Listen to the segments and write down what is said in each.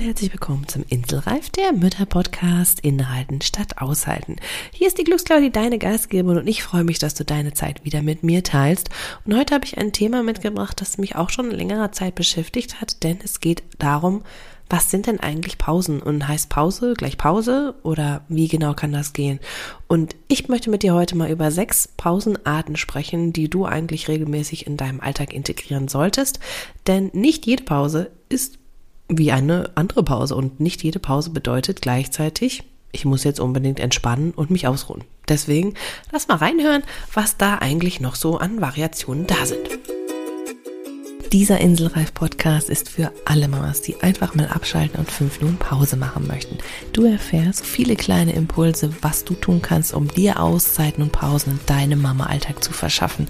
Und herzlich willkommen zum Inselreif, der Mütter-Podcast Inhalten statt Aushalten. Hier ist die Glücksklaudi, deine Gastgeberin und ich freue mich, dass du deine Zeit wieder mit mir teilst. Und heute habe ich ein Thema mitgebracht, das mich auch schon längerer Zeit beschäftigt hat, denn es geht darum, was sind denn eigentlich Pausen? Und heißt Pause gleich Pause oder wie genau kann das gehen? Und ich möchte mit dir heute mal über sechs Pausenarten sprechen, die du eigentlich regelmäßig in deinem Alltag integrieren solltest. Denn nicht jede Pause ist wie eine andere Pause. Und nicht jede Pause bedeutet gleichzeitig, ich muss jetzt unbedingt entspannen und mich ausruhen. Deswegen lass mal reinhören, was da eigentlich noch so an Variationen da sind. Dieser Inselreif-Podcast ist für alle Mamas, die einfach mal abschalten und fünf Minuten Pause machen möchten. Du erfährst viele kleine Impulse, was du tun kannst, um dir Auszeiten und Pausen in deinem Mama-Alltag zu verschaffen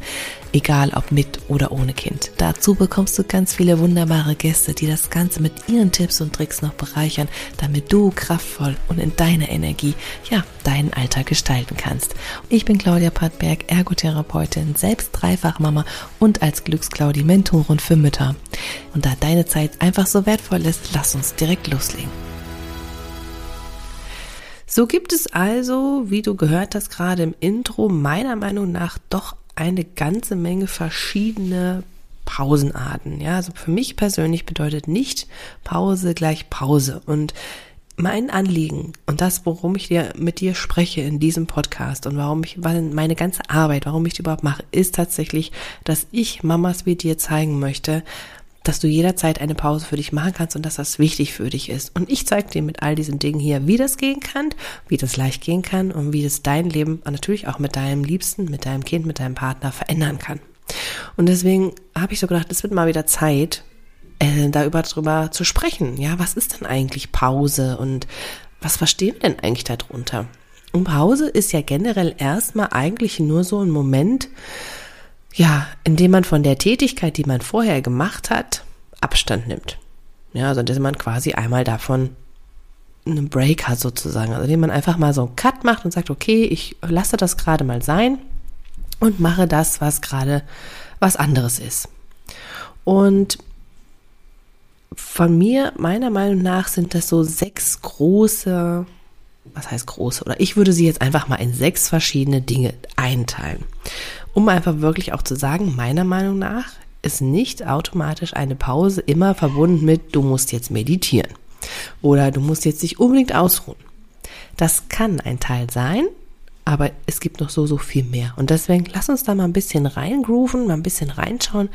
egal ob mit oder ohne Kind. Dazu bekommst du ganz viele wunderbare Gäste, die das Ganze mit ihren Tipps und Tricks noch bereichern, damit du kraftvoll und in deiner Energie, ja, deinen Alltag gestalten kannst. Ich bin Claudia Pattberg, Ergotherapeutin, selbst Dreifachmama und als Glücksclaudi Mentorin für Mütter. Und da deine Zeit einfach so wertvoll ist, lass uns direkt loslegen. So gibt es also, wie du gehört hast gerade im Intro, meiner Meinung nach doch eine ganze Menge verschiedene Pausenarten. Ja, also für mich persönlich bedeutet nicht Pause gleich Pause. Und mein Anliegen und das, worum ich dir mit dir spreche in diesem Podcast und warum ich, meine ganze Arbeit, warum ich die überhaupt mache, ist tatsächlich, dass ich Mamas wie dir zeigen möchte, dass du jederzeit eine Pause für dich machen kannst und dass das wichtig für dich ist. Und ich zeige dir mit all diesen Dingen hier, wie das gehen kann, wie das leicht gehen kann und wie das dein Leben natürlich auch mit deinem Liebsten, mit deinem Kind, mit deinem Partner verändern kann. Und deswegen habe ich so gedacht, es wird mal wieder Zeit, äh, darüber drüber zu sprechen. Ja, was ist denn eigentlich Pause und was verstehen wir denn eigentlich darunter? Und Pause ist ja generell erstmal eigentlich nur so ein Moment, ja, indem man von der Tätigkeit, die man vorher gemacht hat, Abstand nimmt. Ja, also dass man quasi einmal davon einen Break hat sozusagen. Also indem man einfach mal so einen Cut macht und sagt, okay, ich lasse das gerade mal sein und mache das, was gerade was anderes ist. Und von mir, meiner Meinung nach, sind das so sechs große, was heißt große, oder ich würde sie jetzt einfach mal in sechs verschiedene Dinge einteilen um einfach wirklich auch zu sagen, meiner Meinung nach ist nicht automatisch eine Pause immer verbunden mit, du musst jetzt meditieren oder du musst jetzt dich unbedingt ausruhen. Das kann ein Teil sein, aber es gibt noch so, so viel mehr. Und deswegen lass uns da mal ein bisschen reingrooven, mal ein bisschen reinschauen,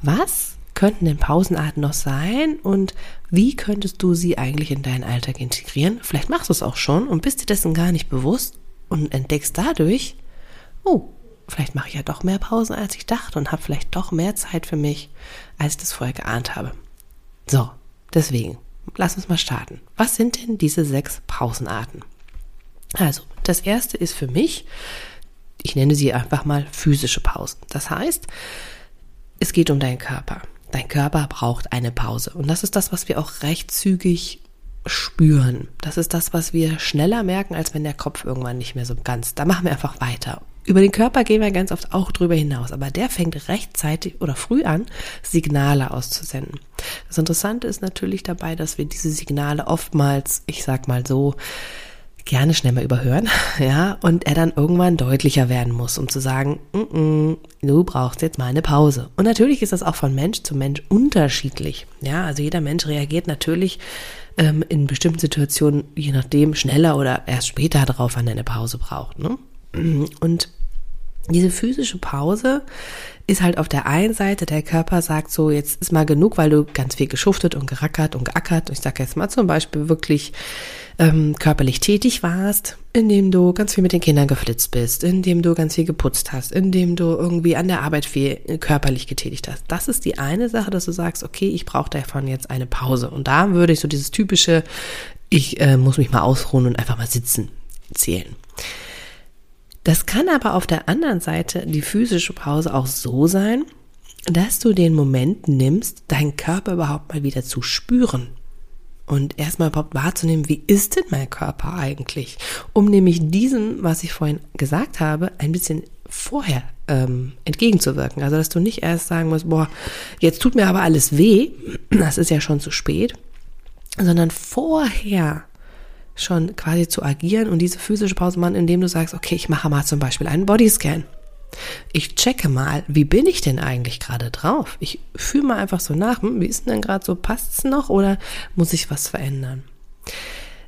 was könnten denn Pausenarten noch sein und wie könntest du sie eigentlich in deinen Alltag integrieren? Vielleicht machst du es auch schon und bist dir dessen gar nicht bewusst und entdeckst dadurch, oh, vielleicht mache ich ja doch mehr Pausen, als ich dachte und habe vielleicht doch mehr Zeit für mich, als ich das vorher geahnt habe. So, deswegen, lass uns mal starten. Was sind denn diese sechs Pausenarten? Also, das erste ist für mich, ich nenne sie einfach mal physische Pausen. Das heißt, es geht um deinen Körper. Dein Körper braucht eine Pause. Und das ist das, was wir auch recht zügig spüren. Das ist das, was wir schneller merken, als wenn der Kopf irgendwann nicht mehr so ganz. Da machen wir einfach weiter. Über den Körper gehen wir ganz oft auch drüber hinaus, aber der fängt rechtzeitig oder früh an, Signale auszusenden. Das Interessante ist natürlich dabei, dass wir diese Signale oftmals, ich sag mal so, gerne schnell mal überhören, ja, und er dann irgendwann deutlicher werden muss, um zu sagen, mm -mm, du brauchst jetzt mal eine Pause. Und natürlich ist das auch von Mensch zu Mensch unterschiedlich, ja, also jeder Mensch reagiert natürlich ähm, in bestimmten Situationen, je nachdem, schneller oder erst später darauf, wann er eine Pause braucht, ne? Und diese physische Pause ist halt auf der einen Seite, der Körper sagt so, jetzt ist mal genug, weil du ganz viel geschuftet und gerackert und geackert. Ich sage jetzt mal zum Beispiel wirklich ähm, körperlich tätig warst, indem du ganz viel mit den Kindern geflitzt bist, indem du ganz viel geputzt hast, indem du irgendwie an der Arbeit viel körperlich getätigt hast. Das ist die eine Sache, dass du sagst, okay, ich brauche davon jetzt eine Pause. Und da würde ich so dieses typische, ich äh, muss mich mal ausruhen und einfach mal sitzen zählen. Das kann aber auf der anderen Seite die physische Pause auch so sein, dass du den Moment nimmst, deinen Körper überhaupt mal wieder zu spüren und erstmal überhaupt wahrzunehmen, wie ist denn mein Körper eigentlich, um nämlich diesem, was ich vorhin gesagt habe, ein bisschen vorher ähm, entgegenzuwirken. Also dass du nicht erst sagen musst, boah, jetzt tut mir aber alles weh, das ist ja schon zu spät, sondern vorher schon quasi zu agieren und diese physische Pause machen, indem du sagst, okay, ich mache mal zum Beispiel einen Bodyscan. Ich checke mal, wie bin ich denn eigentlich gerade drauf? Ich fühle mal einfach so nach, hm, wie ist denn gerade so, passt es noch oder muss ich was verändern?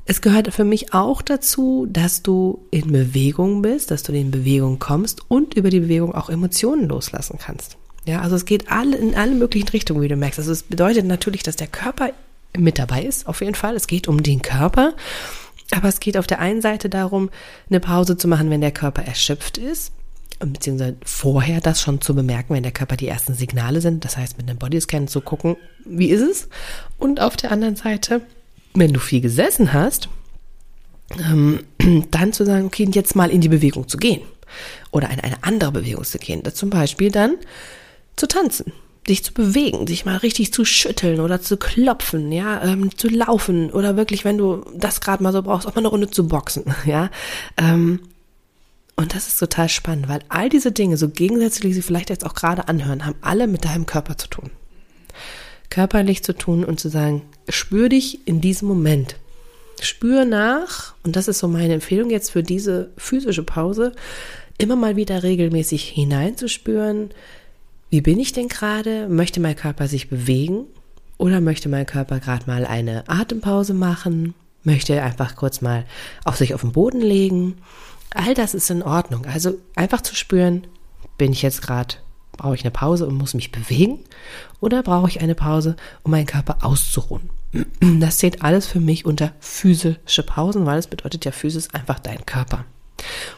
Es gehört für mich auch dazu, dass du in Bewegung bist, dass du in Bewegung kommst und über die Bewegung auch Emotionen loslassen kannst. Ja, also es geht alle in alle möglichen Richtungen, wie du merkst. Also es bedeutet natürlich, dass der Körper mit dabei ist, auf jeden Fall. Es geht um den Körper. Aber es geht auf der einen Seite darum, eine Pause zu machen, wenn der Körper erschöpft ist, beziehungsweise vorher das schon zu bemerken, wenn der Körper die ersten Signale sind. Das heißt, mit einem Bodyscan zu gucken, wie ist es? Und auf der anderen Seite wenn du viel gesessen hast, ähm, dann zu sagen, okay, jetzt mal in die Bewegung zu gehen oder in eine andere Bewegung zu gehen. Zum Beispiel dann zu tanzen, dich zu bewegen, dich mal richtig zu schütteln oder zu klopfen, ja, ähm, zu laufen oder wirklich, wenn du das gerade mal so brauchst, auch mal eine Runde zu boxen, ja. Ähm, und das ist total spannend, weil all diese Dinge, so gegensätzlich sie vielleicht jetzt auch gerade anhören, haben alle mit deinem Körper zu tun körperlich zu tun und zu sagen, spür dich in diesem Moment. Spür nach, und das ist so meine Empfehlung jetzt für diese physische Pause, immer mal wieder regelmäßig hineinzuspüren, wie bin ich denn gerade? Möchte mein Körper sich bewegen? Oder möchte mein Körper gerade mal eine Atempause machen? Möchte einfach kurz mal auf sich auf den Boden legen? All das ist in Ordnung. Also einfach zu spüren, bin ich jetzt gerade Brauche ich eine Pause und muss mich bewegen? Oder brauche ich eine Pause, um meinen Körper auszuruhen? Das zählt alles für mich unter physische Pausen, weil es bedeutet ja Physis einfach dein Körper.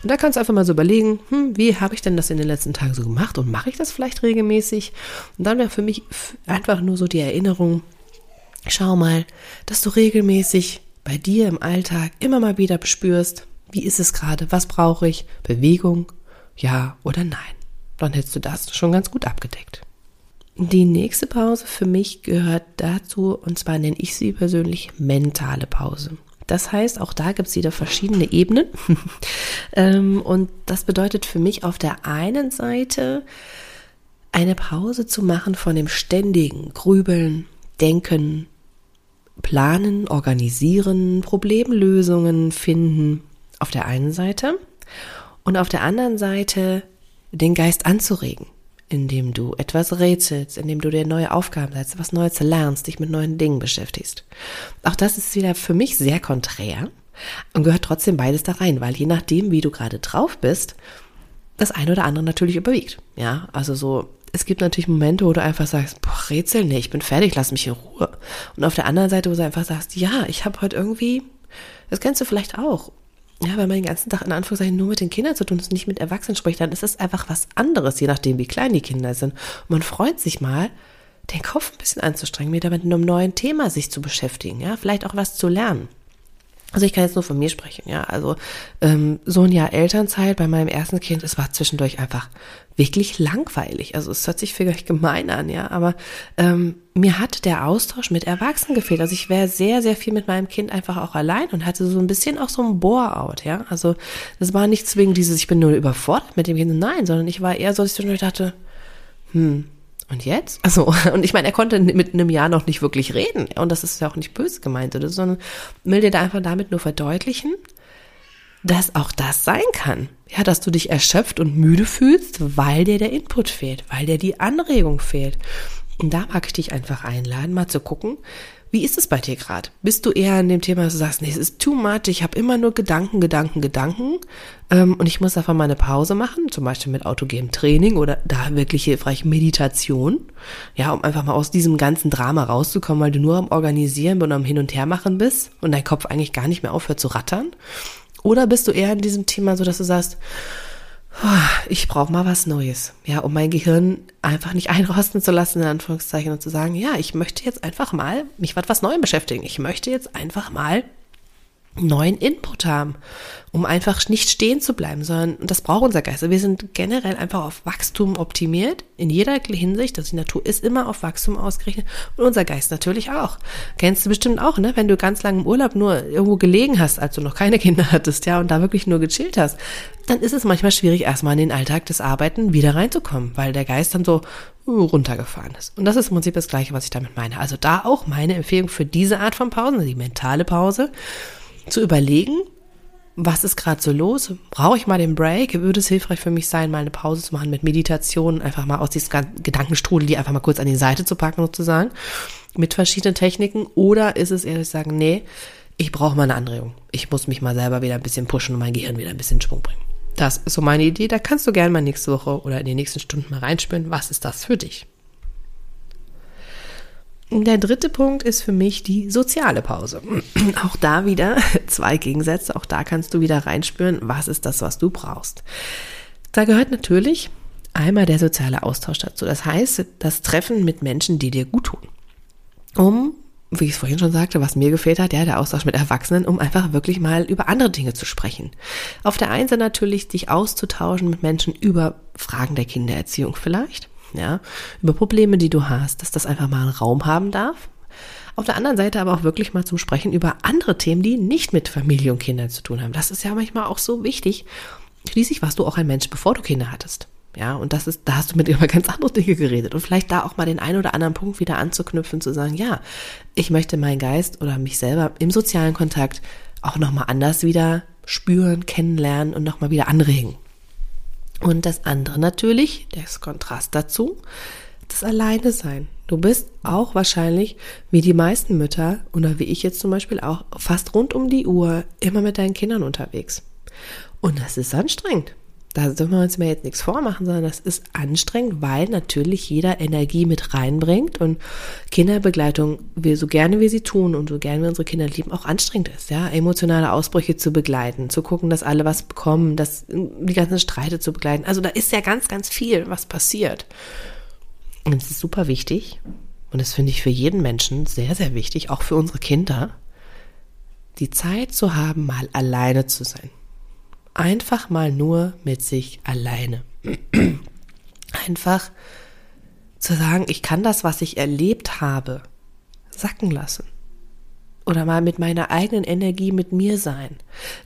Und da kannst du einfach mal so überlegen, hm, wie habe ich denn das in den letzten Tagen so gemacht und mache ich das vielleicht regelmäßig? Und dann wäre für mich einfach nur so die Erinnerung, schau mal, dass du regelmäßig bei dir im Alltag immer mal wieder bespürst, wie ist es gerade, was brauche ich, Bewegung, ja oder nein dann hättest du das schon ganz gut abgedeckt. Die nächste Pause für mich gehört dazu, und zwar nenne ich sie persönlich mentale Pause. Das heißt, auch da gibt es wieder verschiedene Ebenen. Ähm, und das bedeutet für mich auf der einen Seite eine Pause zu machen von dem ständigen Grübeln, Denken, Planen, Organisieren, Problemlösungen finden auf der einen Seite und auf der anderen Seite den Geist anzuregen, indem du etwas rätselst, indem du dir neue Aufgaben setzt, was Neues lernst, dich mit neuen Dingen beschäftigst. Auch das ist wieder für mich sehr konträr und gehört trotzdem beides da rein, weil je nachdem, wie du gerade drauf bist, das eine oder andere natürlich überwiegt. Ja, also so, es gibt natürlich Momente, wo du einfach sagst, boah, Rätsel, nee, ich bin fertig, lass mich in Ruhe. Und auf der anderen Seite, wo du einfach sagst, ja, ich habe heute irgendwie, das kennst du vielleicht auch, ja, wenn man den ganzen Tag in Anführungszeichen nur mit den Kindern zu tun ist und nicht mit Erwachsenen spricht, dann ist es einfach was anderes, je nachdem, wie klein die Kinder sind. Und man freut sich mal, den Kopf ein bisschen anzustrengen, wieder mit einem neuen Thema sich zu beschäftigen, ja, vielleicht auch was zu lernen. Also ich kann jetzt nur von mir sprechen, ja. Also ähm, so ein Jahr Elternzeit bei meinem ersten Kind, es war zwischendurch einfach wirklich langweilig. Also es hört sich vielleicht gemein an, ja, aber ähm, mir hat der Austausch mit Erwachsenen gefehlt. Also ich wäre sehr, sehr viel mit meinem Kind einfach auch allein und hatte so ein bisschen auch so ein Bore-out, ja. Also das war nicht zwingend dieses, ich bin nur überfordert mit dem Kind, nein, sondern ich war eher so, dass ich dachte, hm, und jetzt? Also, und ich meine, er konnte mit einem Jahr noch nicht wirklich reden. Und das ist ja auch nicht böse gemeint, oder? sondern will dir da einfach damit nur verdeutlichen, dass auch das sein kann. Ja, dass du dich erschöpft und müde fühlst, weil dir der Input fehlt, weil dir die Anregung fehlt. Und da mag ich dich einfach einladen, mal zu gucken, wie ist es bei dir gerade? Bist du eher in dem Thema, dass du sagst, nee, es ist too much, ich habe immer nur Gedanken, Gedanken, Gedanken ähm, und ich muss einfach mal eine Pause machen, zum Beispiel mit autogenem Training oder da wirklich hilfreich Meditation, ja, um einfach mal aus diesem ganzen Drama rauszukommen, weil du nur am Organisieren und am Hin und Her machen bist und dein Kopf eigentlich gar nicht mehr aufhört zu rattern? Oder bist du eher in diesem Thema so, dass du sagst, ich brauche mal was Neues, ja, um mein Gehirn einfach nicht einrosten zu lassen, in Anführungszeichen, und zu sagen, ja, ich möchte jetzt einfach mal mich mit was Neuem beschäftigen. Ich möchte jetzt einfach mal neuen Input haben, um einfach nicht stehen zu bleiben, sondern und das braucht unser Geist. Also wir sind generell einfach auf Wachstum optimiert in jeder Hinsicht. Also die Natur ist immer auf Wachstum ausgerichtet und unser Geist natürlich auch. Kennst du bestimmt auch, ne? Wenn du ganz lange im Urlaub nur irgendwo gelegen hast, als du noch keine Kinder hattest, ja, und da wirklich nur gechillt hast, dann ist es manchmal schwierig, erstmal in den Alltag des Arbeiten wieder reinzukommen, weil der Geist dann so uh, runtergefahren ist. Und das ist im Prinzip das Gleiche, was ich damit meine. Also da auch meine Empfehlung für diese Art von Pausen, die mentale Pause zu überlegen, was ist gerade so los? Brauche ich mal den Break? Würde es hilfreich für mich sein, mal eine Pause zu machen mit Meditation, einfach mal aus diesem Gedankenstrudel, die einfach mal kurz an die Seite zu packen sozusagen, mit verschiedenen Techniken? Oder ist es ehrlich sagen, nee, ich brauche mal eine Anregung. Ich muss mich mal selber wieder ein bisschen pushen und mein Gehirn wieder ein bisschen Schwung bringen. Das ist so meine Idee. Da kannst du gerne mal nächste Woche oder in den nächsten Stunden mal reinspüren. Was ist das für dich? Der dritte Punkt ist für mich die soziale Pause. Auch da wieder zwei Gegensätze. Auch da kannst du wieder reinspüren, was ist das, was du brauchst. Da gehört natürlich einmal der soziale Austausch dazu. Das heißt, das Treffen mit Menschen, die dir gut tun. Um, wie ich es vorhin schon sagte, was mir gefehlt hat, ja, der Austausch mit Erwachsenen, um einfach wirklich mal über andere Dinge zu sprechen. Auf der einen Seite natürlich dich auszutauschen mit Menschen über Fragen der Kindererziehung vielleicht ja, über Probleme, die du hast, dass das einfach mal einen Raum haben darf. Auf der anderen Seite aber auch wirklich mal zum Sprechen über andere Themen, die nicht mit Familie und Kindern zu tun haben. Das ist ja manchmal auch so wichtig. Schließlich warst du auch ein Mensch, bevor du Kinder hattest. Ja, und das ist, da hast du mit über ganz andere Dinge geredet. Und vielleicht da auch mal den einen oder anderen Punkt wieder anzuknüpfen, zu sagen, ja, ich möchte meinen Geist oder mich selber im sozialen Kontakt auch nochmal anders wieder spüren, kennenlernen und nochmal wieder anregen. Und das andere natürlich, das Kontrast dazu, das Alleine sein. Du bist auch wahrscheinlich, wie die meisten Mütter oder wie ich jetzt zum Beispiel auch, fast rund um die Uhr immer mit deinen Kindern unterwegs. Und das ist anstrengend da dürfen wir uns mir jetzt nichts vormachen, sondern das ist anstrengend, weil natürlich jeder Energie mit reinbringt und Kinderbegleitung, wir so gerne wir sie tun und so gerne wir unsere Kinder lieben, auch anstrengend ist, ja, emotionale Ausbrüche zu begleiten, zu gucken, dass alle was bekommen, dass die ganzen Streite zu begleiten. Also da ist ja ganz, ganz viel, was passiert. Und es ist super wichtig und das finde ich für jeden Menschen sehr, sehr wichtig, auch für unsere Kinder, die Zeit zu haben, mal alleine zu sein einfach mal nur mit sich alleine. Einfach zu sagen, ich kann das, was ich erlebt habe, sacken lassen. Oder mal mit meiner eigenen Energie mit mir sein.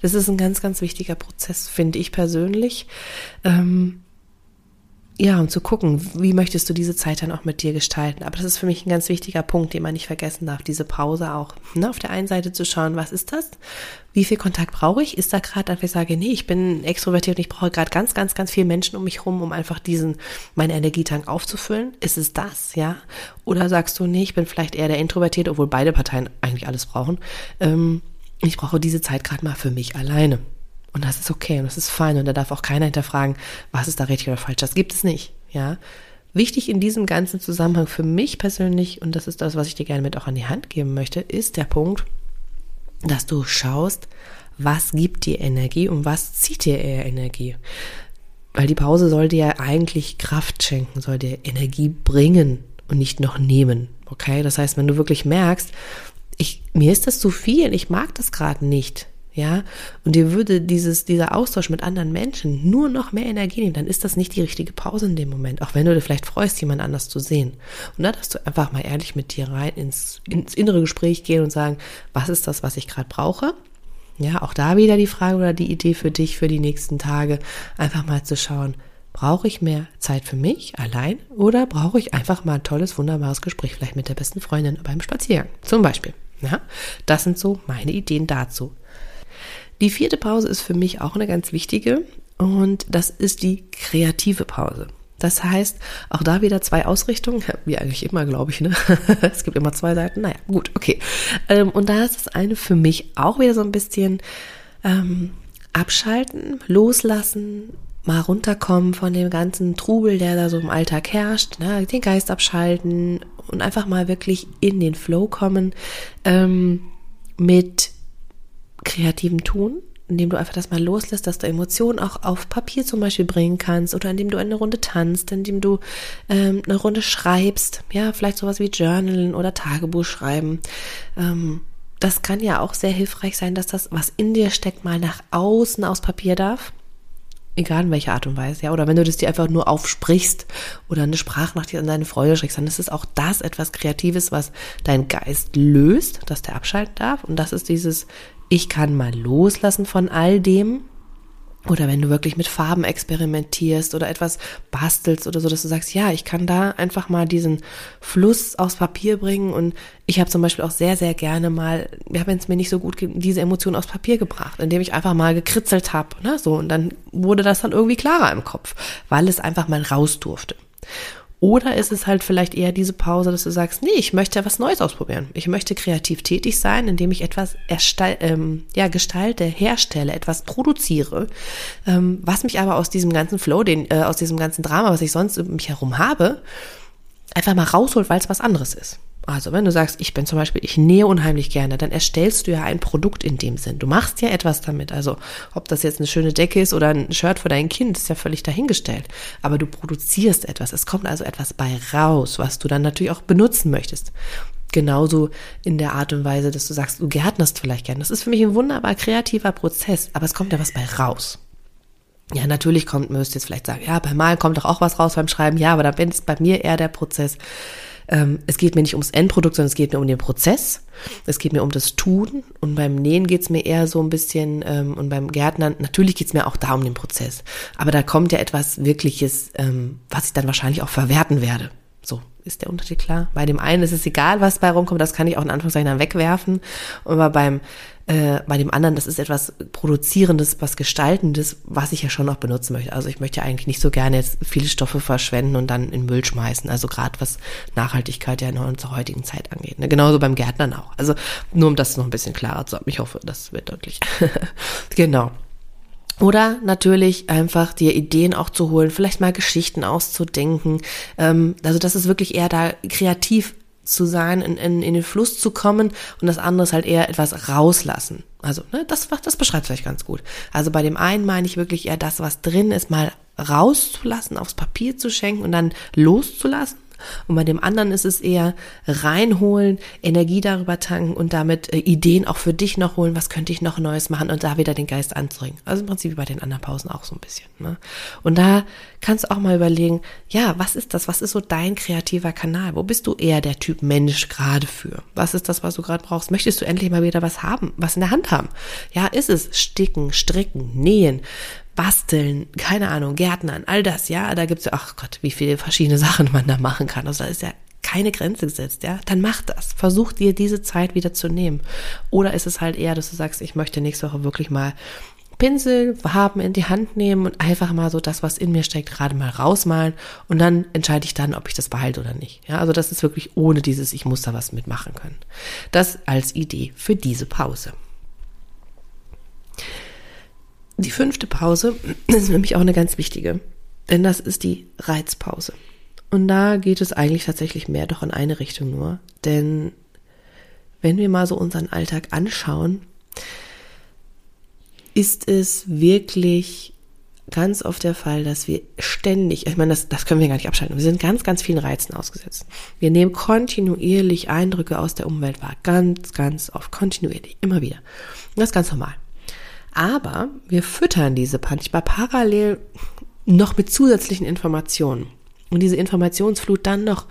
Das ist ein ganz, ganz wichtiger Prozess, finde ich persönlich. Ähm, ja, um zu gucken, wie möchtest du diese Zeit dann auch mit dir gestalten. Aber das ist für mich ein ganz wichtiger Punkt, den man nicht vergessen darf, diese Pause auch. Ne? Auf der einen Seite zu schauen, was ist das? Wie viel Kontakt brauche ich? Ist da gerade, dass ich sage, nee, ich bin extrovertiert und ich brauche gerade ganz, ganz, ganz viele Menschen um mich herum, um einfach diesen, meinen Energietank aufzufüllen? Ist es das, ja? Oder sagst du, nee, ich bin vielleicht eher der Introvertiert, obwohl beide Parteien eigentlich alles brauchen. Ähm, ich brauche diese Zeit gerade mal für mich alleine. Und das ist okay und das ist fein und da darf auch keiner hinterfragen, was ist da richtig oder falsch. Das gibt es nicht, ja. Wichtig in diesem ganzen Zusammenhang für mich persönlich, und das ist das, was ich dir gerne mit auch an die Hand geben möchte, ist der Punkt, dass du schaust, was gibt dir Energie und was zieht dir eher Energie. Weil die Pause soll dir eigentlich Kraft schenken, soll dir Energie bringen und nicht noch nehmen. Okay? Das heißt, wenn du wirklich merkst, ich, mir ist das zu viel, ich mag das gerade nicht, ja, und dir würde dieses, dieser Austausch mit anderen Menschen nur noch mehr Energie nehmen, dann ist das nicht die richtige Pause in dem Moment, auch wenn du dir vielleicht freust, jemand anders zu sehen. Und da darfst du einfach mal ehrlich mit dir rein ins, ins innere Gespräch gehen und sagen, was ist das, was ich gerade brauche? Ja, auch da wieder die Frage oder die Idee für dich für die nächsten Tage, einfach mal zu schauen, brauche ich mehr Zeit für mich allein oder brauche ich einfach mal ein tolles, wunderbares Gespräch vielleicht mit der besten Freundin beim Spaziergang zum Beispiel. Ja, das sind so meine Ideen dazu. Die vierte Pause ist für mich auch eine ganz wichtige und das ist die kreative Pause. Das heißt, auch da wieder zwei Ausrichtungen, wie eigentlich immer, glaube ich, ne? es gibt immer zwei Seiten. Naja, gut, okay. Ähm, und da ist das eine für mich auch wieder so ein bisschen ähm, abschalten, loslassen, mal runterkommen von dem ganzen Trubel, der da so im Alltag herrscht, ne? den Geist abschalten und einfach mal wirklich in den Flow kommen ähm, mit kreativen Tun, indem du einfach das mal loslässt, dass du Emotionen auch auf Papier zum Beispiel bringen kannst oder indem du eine Runde tanzt, indem du ähm, eine Runde schreibst, ja, vielleicht sowas wie Journalen oder Tagebuch schreiben. Ähm, das kann ja auch sehr hilfreich sein, dass das, was in dir steckt, mal nach außen aus Papier darf. Egal in welcher Art und Weise, ja. Oder wenn du das dir einfach nur aufsprichst oder eine Sprachnachricht an deine Freude schickst, dann ist es auch das etwas Kreatives, was dein Geist löst, dass der abschalten darf. Und das ist dieses, ich kann mal loslassen von all dem, oder wenn du wirklich mit Farben experimentierst oder etwas bastelst oder so, dass du sagst, ja, ich kann da einfach mal diesen Fluss aufs Papier bringen. Und ich habe zum Beispiel auch sehr, sehr gerne mal, ja, wenn es mir nicht so gut geht, diese Emotion aufs Papier gebracht, indem ich einfach mal gekritzelt habe. Ne? So, und dann wurde das dann irgendwie klarer im Kopf, weil es einfach mal raus durfte. Oder ist es halt vielleicht eher diese Pause, dass du sagst, nee, ich möchte was Neues ausprobieren. Ich möchte kreativ tätig sein, indem ich etwas ähm, ja, gestalte, herstelle, etwas produziere, ähm, was mich aber aus diesem ganzen Flow, den, äh, aus diesem ganzen Drama, was ich sonst um mich herum habe, einfach mal rausholt, weil es was anderes ist. Also wenn du sagst, ich bin zum Beispiel, ich nähe unheimlich gerne, dann erstellst du ja ein Produkt in dem Sinn. Du machst ja etwas damit. Also ob das jetzt eine schöne Decke ist oder ein Shirt für dein Kind, ist ja völlig dahingestellt. Aber du produzierst etwas. Es kommt also etwas bei raus, was du dann natürlich auch benutzen möchtest. Genauso in der Art und Weise, dass du sagst, du gärtnerst vielleicht gerne. Das ist für mich ein wunderbar kreativer Prozess, aber es kommt ja was bei raus. Ja, natürlich kommt, müsst ihr jetzt vielleicht sagen, ja, beim Malen kommt doch auch was raus beim Schreiben. Ja, aber da ist bei mir eher der Prozess, ähm, es geht mir nicht ums Endprodukt, sondern es geht mir um den Prozess. Es geht mir um das Tun. Und beim Nähen geht es mir eher so ein bisschen, ähm, und beim Gärtnern, natürlich geht es mir auch da um den Prozess. Aber da kommt ja etwas Wirkliches, ähm, was ich dann wahrscheinlich auch verwerten werde. So, ist der Unterschied klar? Bei dem einen ist es egal, was bei rumkommt, das kann ich auch in Anführungszeichen dann wegwerfen. Aber beim äh, bei dem anderen, das ist etwas Produzierendes, was Gestaltendes, was ich ja schon noch benutzen möchte. Also ich möchte eigentlich nicht so gerne jetzt viele Stoffe verschwenden und dann in Müll schmeißen. Also gerade was Nachhaltigkeit ja in unserer heutigen Zeit angeht. Ne? Genauso beim Gärtnern auch. Also nur um das noch ein bisschen klarer zu haben. Ich hoffe, das wird deutlich. genau. Oder natürlich einfach dir Ideen auch zu holen, vielleicht mal Geschichten auszudenken. Ähm, also das ist wirklich eher da kreativ zu sein, in, in, in den Fluss zu kommen und das andere ist halt eher etwas rauslassen. Also, ne, das, das beschreibt vielleicht ganz gut. Also bei dem einen meine ich wirklich eher das, was drin ist, mal rauszulassen, aufs Papier zu schenken und dann loszulassen und bei dem anderen ist es eher reinholen, Energie darüber tanken und damit äh, Ideen auch für dich noch holen, was könnte ich noch Neues machen und da wieder den Geist anzuregen. Also im Prinzip wie bei den anderen Pausen auch so ein bisschen. Ne? Und da kannst du auch mal überlegen, ja, was ist das? Was ist so dein kreativer Kanal? Wo bist du eher der Typ Mensch gerade für? Was ist das, was du gerade brauchst? Möchtest du endlich mal wieder was haben, was in der Hand haben? Ja, ist es sticken, stricken, nähen? Basteln, keine Ahnung, Gärtnern, all das, ja, da gibt's ja, ach Gott, wie viele verschiedene Sachen man da machen kann. Also da ist ja keine Grenze gesetzt, ja, dann mach das. Versuch dir diese Zeit wieder zu nehmen. Oder ist es halt eher, dass du sagst, ich möchte nächste Woche wirklich mal Pinsel, Farben in die Hand nehmen und einfach mal so das, was in mir steckt, gerade mal rausmalen und dann entscheide ich dann, ob ich das behalte oder nicht. Ja, also das ist wirklich ohne dieses, ich muss da was mitmachen können. Das als Idee für diese Pause. Die fünfte Pause ist mich auch eine ganz wichtige, denn das ist die Reizpause. Und da geht es eigentlich tatsächlich mehr doch in eine Richtung nur, denn wenn wir mal so unseren Alltag anschauen, ist es wirklich ganz oft der Fall, dass wir ständig, ich meine, das, das können wir gar nicht abschalten, wir sind ganz, ganz vielen Reizen ausgesetzt. Wir nehmen kontinuierlich Eindrücke aus der Umwelt wahr, ganz, ganz oft, kontinuierlich, immer wieder. Und das ist ganz normal. Aber wir füttern diese manchmal parallel noch mit zusätzlichen Informationen. Und diese Informationsflut dann noch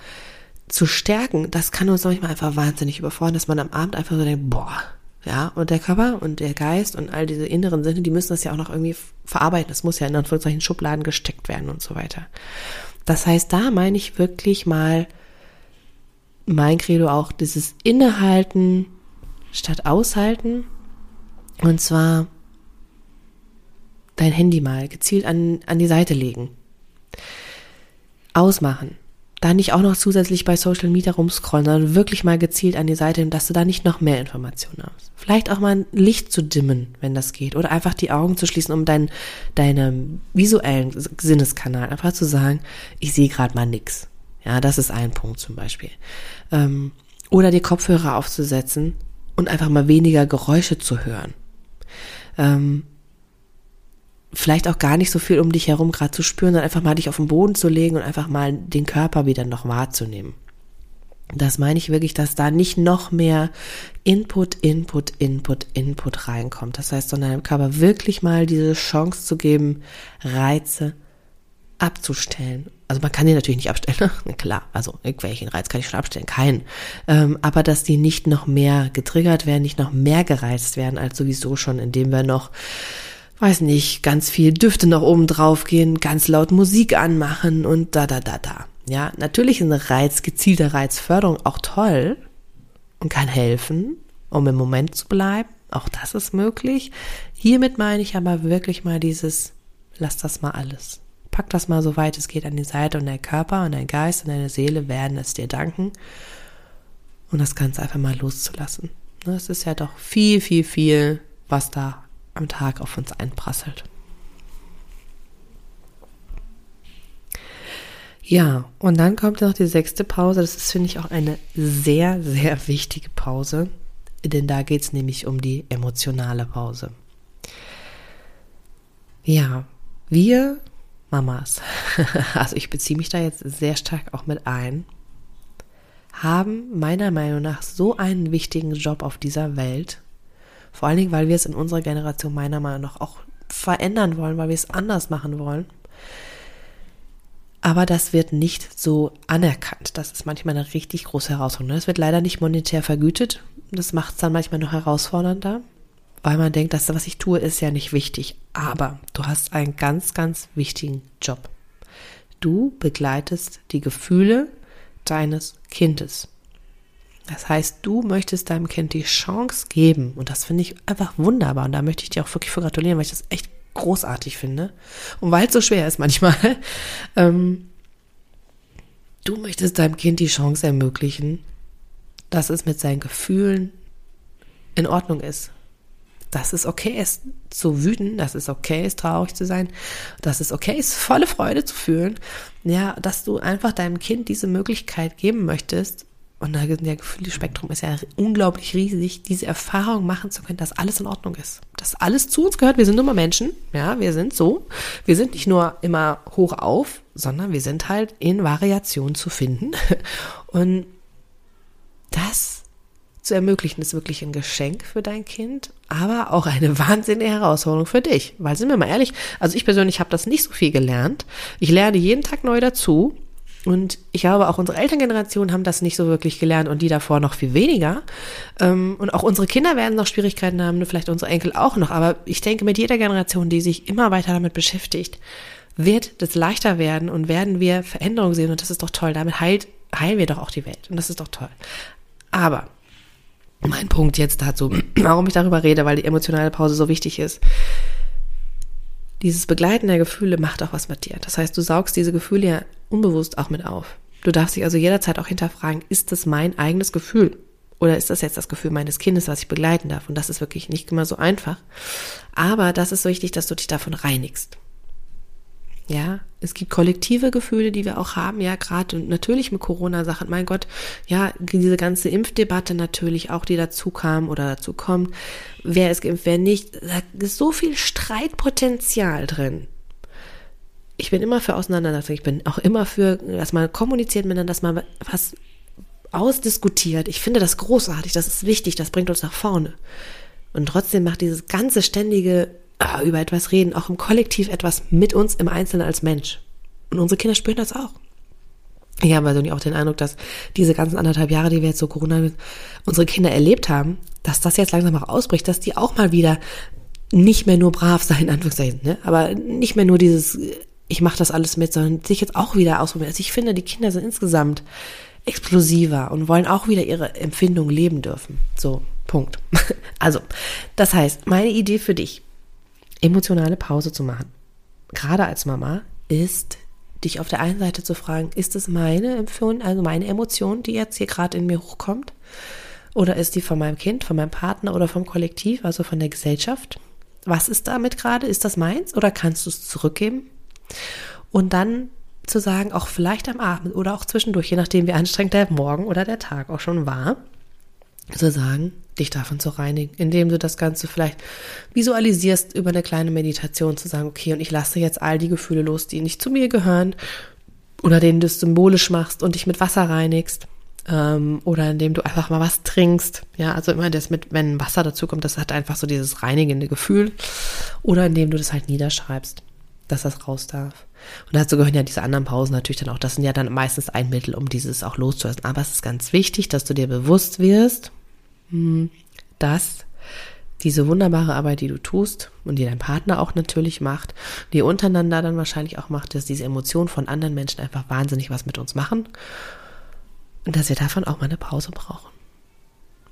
zu stärken, das kann uns manchmal einfach wahnsinnig überfordern, dass man am Abend einfach so denkt, boah, ja, und der Körper und der Geist und all diese inneren Sinne, die müssen das ja auch noch irgendwie verarbeiten. Das muss ja in Anführungszeichen Schubladen gesteckt werden und so weiter. Das heißt, da meine ich wirklich mal mein Credo auch dieses Innehalten statt Aushalten. Und zwar dein Handy mal gezielt an, an die Seite legen. Ausmachen. Da nicht auch noch zusätzlich bei Social Media rumscrollen, sondern wirklich mal gezielt an die Seite, dass du da nicht noch mehr Informationen hast. Vielleicht auch mal ein Licht zu dimmen, wenn das geht. Oder einfach die Augen zu schließen, um deinen deinem visuellen Sinneskanal einfach zu sagen, ich sehe gerade mal nix. Ja, das ist ein Punkt zum Beispiel. Ähm, oder die Kopfhörer aufzusetzen und einfach mal weniger Geräusche zu hören. Ähm, vielleicht auch gar nicht so viel um dich herum gerade zu spüren, sondern einfach mal dich auf den Boden zu legen und einfach mal den Körper wieder noch wahrzunehmen. Das meine ich wirklich, dass da nicht noch mehr Input, Input, Input, Input reinkommt. Das heißt, sondern deinem Körper wirklich mal diese Chance zu geben, Reize abzustellen. Also man kann die natürlich nicht abstellen, ne? klar, also irgendwelchen Reiz kann ich schon abstellen, keinen. Ähm, aber dass die nicht noch mehr getriggert werden, nicht noch mehr gereizt werden als sowieso schon, indem wir noch, weiß nicht, ganz viel Düfte noch oben drauf gehen, ganz laut Musik anmachen und da, da, da, da. Ja, natürlich ist eine Reiz, gezielte Reizförderung auch toll und kann helfen, um im Moment zu bleiben. Auch das ist möglich. Hiermit meine ich aber wirklich mal dieses, lass das mal alles. Pack das mal so weit es geht an die Seite und dein Körper und dein Geist und deine Seele werden es dir danken. Und das Ganze einfach mal loszulassen. Es ist ja doch viel, viel, viel, was da am Tag auf uns einprasselt. Ja, und dann kommt noch die sechste Pause. Das ist, finde ich, auch eine sehr, sehr wichtige Pause, denn da geht es nämlich um die emotionale Pause. Ja, wir Mamas, also ich beziehe mich da jetzt sehr stark auch mit ein, haben meiner Meinung nach so einen wichtigen Job auf dieser Welt. Vor allen Dingen, weil wir es in unserer Generation meiner Meinung nach auch verändern wollen, weil wir es anders machen wollen. Aber das wird nicht so anerkannt. Das ist manchmal eine richtig große Herausforderung. Das wird leider nicht monetär vergütet. Das macht es dann manchmal noch herausfordernder, weil man denkt, das, was ich tue, ist ja nicht wichtig. Aber du hast einen ganz, ganz wichtigen Job. Du begleitest die Gefühle deines Kindes. Das heißt, du möchtest deinem Kind die Chance geben, und das finde ich einfach wunderbar, und da möchte ich dir auch wirklich für gratulieren, weil ich das echt großartig finde. Und weil es so schwer ist manchmal, ähm, du möchtest deinem Kind die Chance ermöglichen, dass es mit seinen Gefühlen in Ordnung ist. Dass es okay ist zu wüten, dass es okay ist traurig zu sein, dass es okay ist volle Freude zu fühlen. Ja, dass du einfach deinem Kind diese Möglichkeit geben möchtest, und da der Gefühlsspektrum ist ja unglaublich riesig, diese Erfahrung machen zu können, dass alles in Ordnung ist. Dass alles zu uns gehört. Wir sind nur mal Menschen. Ja, wir sind so. Wir sind nicht nur immer hoch auf, sondern wir sind halt in Variation zu finden. Und das zu ermöglichen, ist wirklich ein Geschenk für dein Kind, aber auch eine wahnsinnige Herausforderung für dich. Weil sind wir mal ehrlich, also ich persönlich habe das nicht so viel gelernt. Ich lerne jeden Tag neu dazu und ich glaube, auch unsere Elterngeneration haben das nicht so wirklich gelernt und die davor noch viel weniger. Ähm, und auch unsere Kinder werden noch Schwierigkeiten haben, vielleicht unsere Enkel auch noch. Aber ich denke, mit jeder Generation, die sich immer weiter damit beschäftigt, wird das leichter werden und werden wir Veränderungen sehen. Und das ist doch toll. Damit heilt, heilen wir doch auch die Welt. Und das ist doch toll. Aber mein Punkt jetzt dazu, warum ich darüber rede, weil die emotionale Pause so wichtig ist dieses Begleiten der Gefühle macht auch was mit dir. Das heißt, du saugst diese Gefühle ja unbewusst auch mit auf. Du darfst dich also jederzeit auch hinterfragen, ist das mein eigenes Gefühl? Oder ist das jetzt das Gefühl meines Kindes, was ich begleiten darf? Und das ist wirklich nicht immer so einfach. Aber das ist so wichtig, dass du dich davon reinigst. Ja, es gibt kollektive Gefühle, die wir auch haben, ja, gerade und natürlich mit Corona-Sachen. Mein Gott, ja, diese ganze Impfdebatte natürlich auch, die dazu kam oder dazu kommt. Wer ist geimpft, wer nicht. Da ist so viel Streitpotenzial drin. Ich bin immer für Auseinandersetzung. Ich bin auch immer für, dass man kommuniziert miteinander, dass man was ausdiskutiert. Ich finde das großartig, das ist wichtig, das bringt uns nach vorne. Und trotzdem macht dieses ganze ständige äh, über etwas reden, auch im Kollektiv etwas mit uns im Einzelnen als Mensch. Und unsere Kinder spüren das auch. Ich habe also auch den Eindruck, dass diese ganzen anderthalb Jahre, die wir jetzt so Corona unsere Kinder erlebt haben, dass das jetzt langsam auch ausbricht, dass die auch mal wieder nicht mehr nur brav sein, in Anführungszeichen, ne? aber nicht mehr nur dieses, ich mache das alles mit, sondern sich jetzt auch wieder ausprobieren. Also ich finde, die Kinder sind insgesamt explosiver und wollen auch wieder ihre Empfindungen leben dürfen. So, Punkt. Also, das heißt, meine Idee für dich, emotionale Pause zu machen, gerade als Mama, ist dich auf der einen Seite zu fragen, ist es meine Empfindung, also meine Emotion, die jetzt hier gerade in mir hochkommt? Oder ist die von meinem Kind, von meinem Partner oder vom Kollektiv, also von der Gesellschaft? Was ist damit gerade? Ist das meins oder kannst du es zurückgeben? Und dann zu sagen, auch vielleicht am Abend oder auch zwischendurch, je nachdem wie anstrengend der Morgen oder der Tag auch schon war, zu sagen, dich davon zu reinigen, indem du das Ganze vielleicht visualisierst über eine kleine Meditation, zu sagen, okay, und ich lasse jetzt all die Gefühle los, die nicht zu mir gehören oder denen du es symbolisch machst und dich mit Wasser reinigst. ähm, oder indem du einfach mal was trinkst. Ja, also immer das mit, wenn Wasser dazu kommt, das hat einfach so dieses reinigende Gefühl. Oder indem du das halt niederschreibst, dass das raus darf. Und dazu gehören ja diese anderen Pausen natürlich dann auch. Das sind ja dann meistens ein Mittel, um dieses auch loszulassen. Aber es ist ganz wichtig, dass du dir bewusst wirst, hm, dass diese wunderbare Arbeit, die du tust und die dein Partner auch natürlich macht, die untereinander dann wahrscheinlich auch macht, dass diese Emotionen von anderen Menschen einfach wahnsinnig was mit uns machen und dass wir davon auch mal eine Pause brauchen.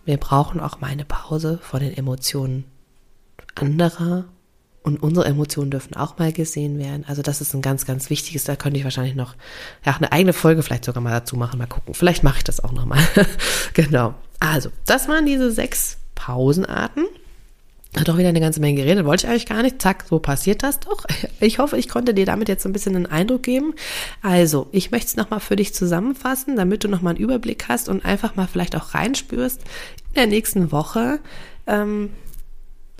Wir brauchen auch mal eine Pause von den Emotionen anderer und unsere Emotionen dürfen auch mal gesehen werden. Also das ist ein ganz, ganz wichtiges. Da könnte ich wahrscheinlich noch ja, eine eigene Folge vielleicht sogar mal dazu machen. Mal gucken. Vielleicht mache ich das auch nochmal. genau. Also, das waren diese sechs Pausenarten. Hat doch wieder eine ganze Menge geredet, wollte ich eigentlich gar nicht. Zack, so passiert das doch. Ich hoffe, ich konnte dir damit jetzt so ein bisschen einen Eindruck geben. Also, ich möchte es nochmal für dich zusammenfassen, damit du nochmal einen Überblick hast und einfach mal vielleicht auch reinspürst in der nächsten Woche. Ähm,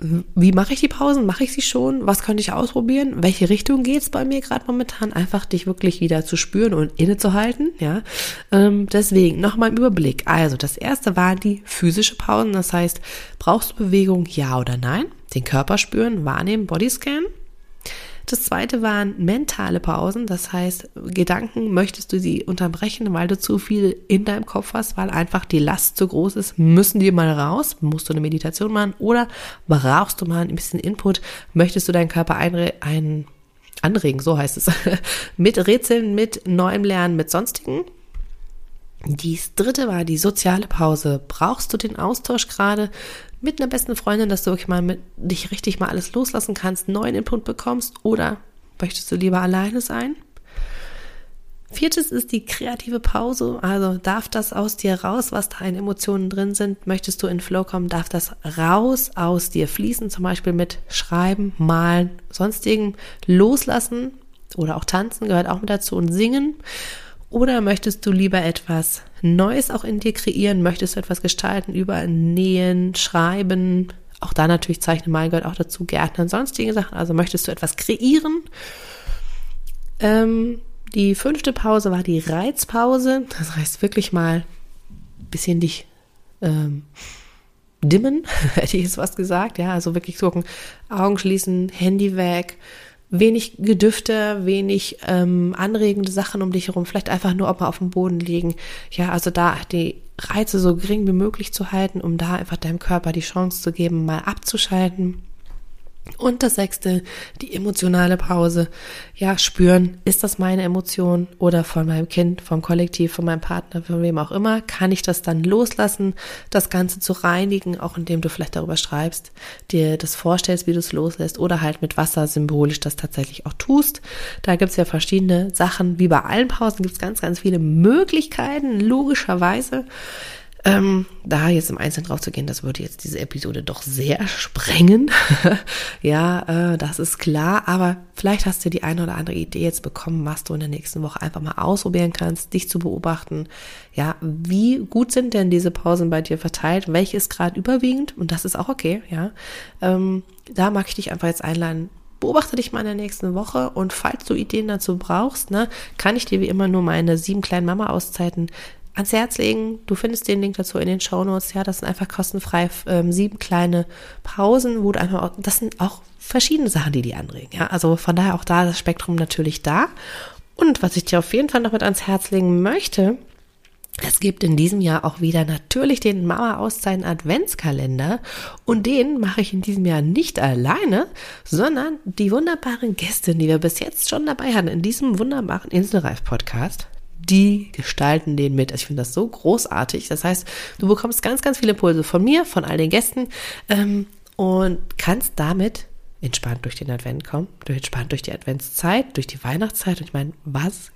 wie mache ich die Pausen? Mache ich sie schon? Was könnte ich ausprobieren? Welche Richtung geht's bei mir gerade momentan? Einfach dich wirklich wieder zu spüren und innezuhalten. Ja, ähm, deswegen nochmal im Überblick. Also das erste war die physische Pausen. Das heißt, brauchst du Bewegung? Ja oder nein? Den Körper spüren, wahrnehmen, Bodyscan. Das zweite waren mentale Pausen, das heißt, Gedanken möchtest du sie unterbrechen, weil du zu viel in deinem Kopf hast, weil einfach die Last zu groß ist, müssen die mal raus, musst du eine Meditation machen oder brauchst du mal ein bisschen Input, möchtest du deinen Körper einre ein anregen, so heißt es, mit Rätseln, mit neuem Lernen, mit sonstigen. Die dritte war die soziale Pause. Brauchst du den Austausch gerade? mit einer besten Freundin, dass du wirklich mal mit dich richtig mal alles loslassen kannst, neuen Input bekommst oder möchtest du lieber alleine sein? Viertes ist die kreative Pause. Also darf das aus dir raus, was da in Emotionen drin sind? Möchtest du in Flow kommen? Darf das raus aus dir fließen? Zum Beispiel mit Schreiben, Malen, sonstigen Loslassen oder auch Tanzen gehört auch mit dazu und Singen. Oder möchtest du lieber etwas Neues auch in dir kreieren? Möchtest du etwas gestalten über Nähen, Schreiben? Auch da natürlich Zeichnen, Malen gehört auch dazu, Gärtnern, sonstige Sachen. Also möchtest du etwas kreieren? Ähm, die fünfte Pause war die Reizpause. Das heißt wirklich mal ein bisschen dich ähm, dimmen, hätte ich jetzt was gesagt. Ja, also wirklich gucken, Augen schließen, Handy weg, wenig Gedüfte, wenig ähm, anregende Sachen um dich herum, vielleicht einfach nur auch mal auf dem Boden liegen. Ja, also da die Reize so gering wie möglich zu halten, um da einfach deinem Körper die Chance zu geben, mal abzuschalten und das sechste, die emotionale Pause. Ja, spüren, ist das meine Emotion oder von meinem Kind, vom Kollektiv, von meinem Partner, von wem auch immer? Kann ich das dann loslassen, das Ganze zu reinigen, auch indem du vielleicht darüber schreibst, dir das vorstellst, wie du es loslässt oder halt mit Wasser symbolisch das tatsächlich auch tust. Da gibt's ja verschiedene Sachen. Wie bei allen Pausen gibt's ganz, ganz viele Möglichkeiten, logischerweise. Ähm, da jetzt im Einzelnen drauf zu gehen, das würde jetzt diese Episode doch sehr sprengen. ja, äh, das ist klar. Aber vielleicht hast du die eine oder andere Idee jetzt bekommen, was du in der nächsten Woche einfach mal ausprobieren kannst, dich zu beobachten. Ja, wie gut sind denn diese Pausen bei dir verteilt? Welche ist gerade überwiegend? Und das ist auch okay, ja. Ähm, da mag ich dich einfach jetzt einladen, beobachte dich mal in der nächsten Woche und falls du Ideen dazu brauchst, ne, kann ich dir wie immer nur meine sieben kleinen Mama-Auszeiten ans Herz legen. Du findest den Link dazu in den Show Notes. Ja, das sind einfach kostenfrei ähm, sieben kleine Pausen, wo du einfach, auch, das sind auch verschiedene Sachen, die die anregen. Ja, also von daher auch da das Spektrum natürlich da. Und was ich dir auf jeden Fall noch mit ans Herz legen möchte, es gibt in diesem Jahr auch wieder natürlich den Mama Auszeiten Adventskalender und den mache ich in diesem Jahr nicht alleine, sondern die wunderbaren Gäste, die wir bis jetzt schon dabei hatten in diesem wunderbaren Inselreif Podcast die gestalten den mit. Ich finde das so großartig. Das heißt, du bekommst ganz, ganz viele Impulse von mir, von all den Gästen ähm, und kannst damit entspannt durch den Advent kommen, durch entspannt durch die Adventszeit, durch die Weihnachtszeit. Und ich meine, was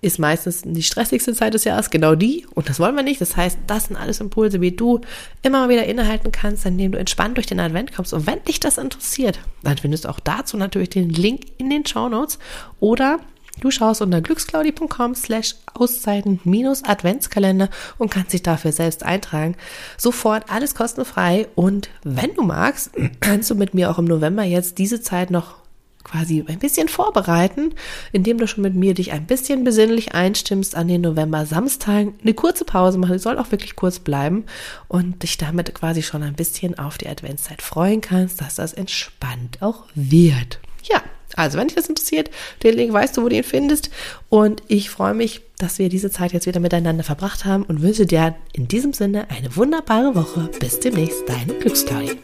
ist meistens die stressigste Zeit des Jahres, genau die. Und das wollen wir nicht. Das heißt, das sind alles Impulse, wie du immer mal wieder innehalten kannst, indem du entspannt durch den Advent kommst. Und wenn dich das interessiert, dann findest du auch dazu natürlich den Link in den Show Notes oder Du schaust unter glücksclaudi.com slash Auszeiten Adventskalender und kannst dich dafür selbst eintragen. Sofort alles kostenfrei und wenn du magst, kannst du mit mir auch im November jetzt diese Zeit noch quasi ein bisschen vorbereiten, indem du schon mit mir dich ein bisschen besinnlich einstimmst an den November Samstagen, eine kurze Pause machen, soll auch wirklich kurz bleiben und dich damit quasi schon ein bisschen auf die Adventszeit freuen kannst, dass das entspannt auch wird. Ja, also, wenn dich das interessiert, den Link weißt du, wo du ihn findest. Und ich freue mich, dass wir diese Zeit jetzt wieder miteinander verbracht haben und wünsche dir in diesem Sinne eine wunderbare Woche. Bis demnächst, deine Glücksclaudie.